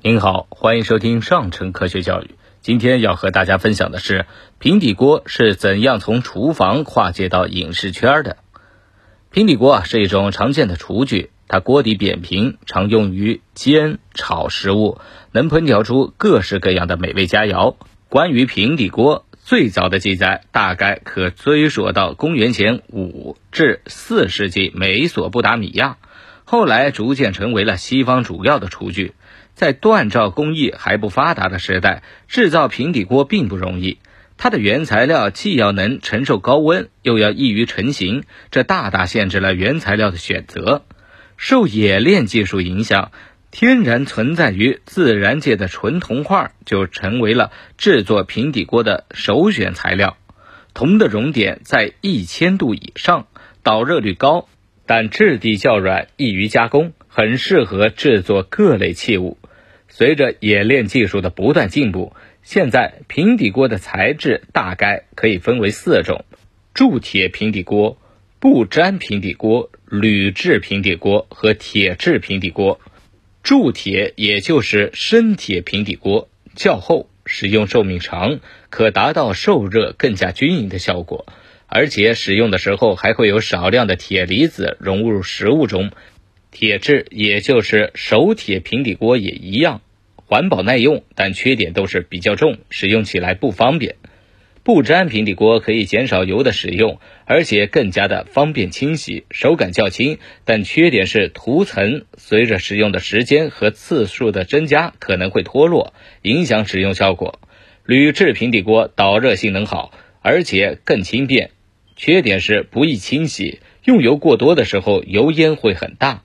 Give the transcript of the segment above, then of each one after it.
您好，欢迎收听上乘科学教育。今天要和大家分享的是平底锅是怎样从厨房跨界到影视圈的。平底锅啊是一种常见的厨具，它锅底扁平，常用于煎、炒食物，能烹调出各式各样的美味佳肴。关于平底锅，最早的记载大概可追溯到公元前五至四世纪美索不达米亚，后来逐渐成为了西方主要的厨具。在锻造工艺还不发达的时代，制造平底锅并不容易。它的原材料既要能承受高温，又要易于成型，这大大限制了原材料的选择。受冶炼技术影响，天然存在于自然界的纯铜块就成为了制作平底锅的首选材料。铜的熔点在一千度以上，导热率高，但质地较软，易于加工，很适合制作各类器物。随着冶炼技术的不断进步，现在平底锅的材质大概可以分为四种：铸铁平底锅、不粘平底锅、铝制平底锅和铁制平底锅。铸铁也就是生铁平底锅，较厚，使用寿命长，可达到受热更加均匀的效果，而且使用的时候还会有少量的铁离子融入食物中。铁质也就是熟铁平底锅也一样，环保耐用，但缺点都是比较重，使用起来不方便。不粘平底锅可以减少油的使用，而且更加的方便清洗，手感较轻，但缺点是涂层随着使用的时间和次数的增加可能会脱落，影响使用效果。铝制平底锅导热性能好，而且更轻便，缺点是不易清洗，用油过多的时候油烟会很大。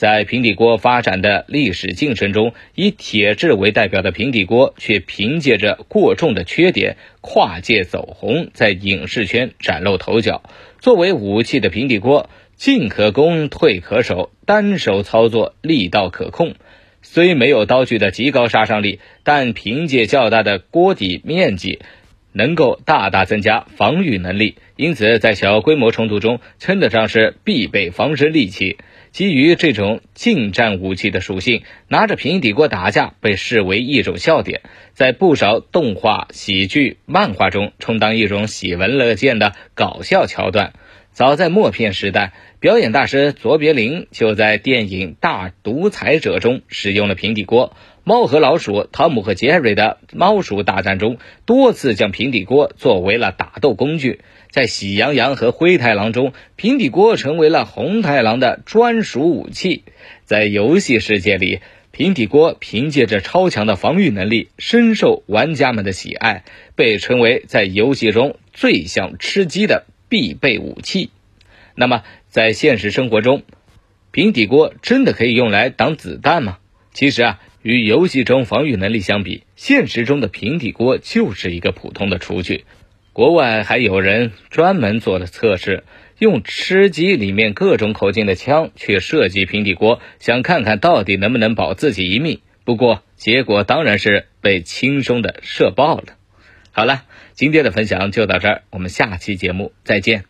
在平底锅发展的历史进程中，以铁制为代表的平底锅却凭借着过重的缺点跨界走红，在影视圈崭露头角。作为武器的平底锅，进可攻，退可守，单手操作力道可控。虽没有刀具的极高杀伤力，但凭借较大的锅底面积，能够大大增加防御能力。因此，在小规模冲突中，称得上是必备防身利器。基于这种近战武器的属性，拿着平底锅打架被视为一种笑点，在不少动画、喜剧、漫画中充当一种喜闻乐见的搞笑桥段。早在默片时代，表演大师卓别林就在电影《大独裁者》中使用了平底锅。猫和老鼠、汤姆和杰瑞的猫鼠大战中，多次将平底锅作为了打斗工具。在《喜羊羊和灰太狼》中，平底锅成为了红太狼的专属武器。在游戏世界里，平底锅凭借着超强的防御能力，深受玩家们的喜爱，被称为在游戏中最像吃鸡的必备武器。那么，在现实生活中，平底锅真的可以用来挡子弹吗？其实啊，与游戏中防御能力相比，现实中的平底锅就是一个普通的厨具。国外还有人专门做了测试，用吃鸡里面各种口径的枪去射击平底锅，想看看到底能不能保自己一命。不过结果当然是被轻松的射爆了。好了，今天的分享就到这儿，我们下期节目再见。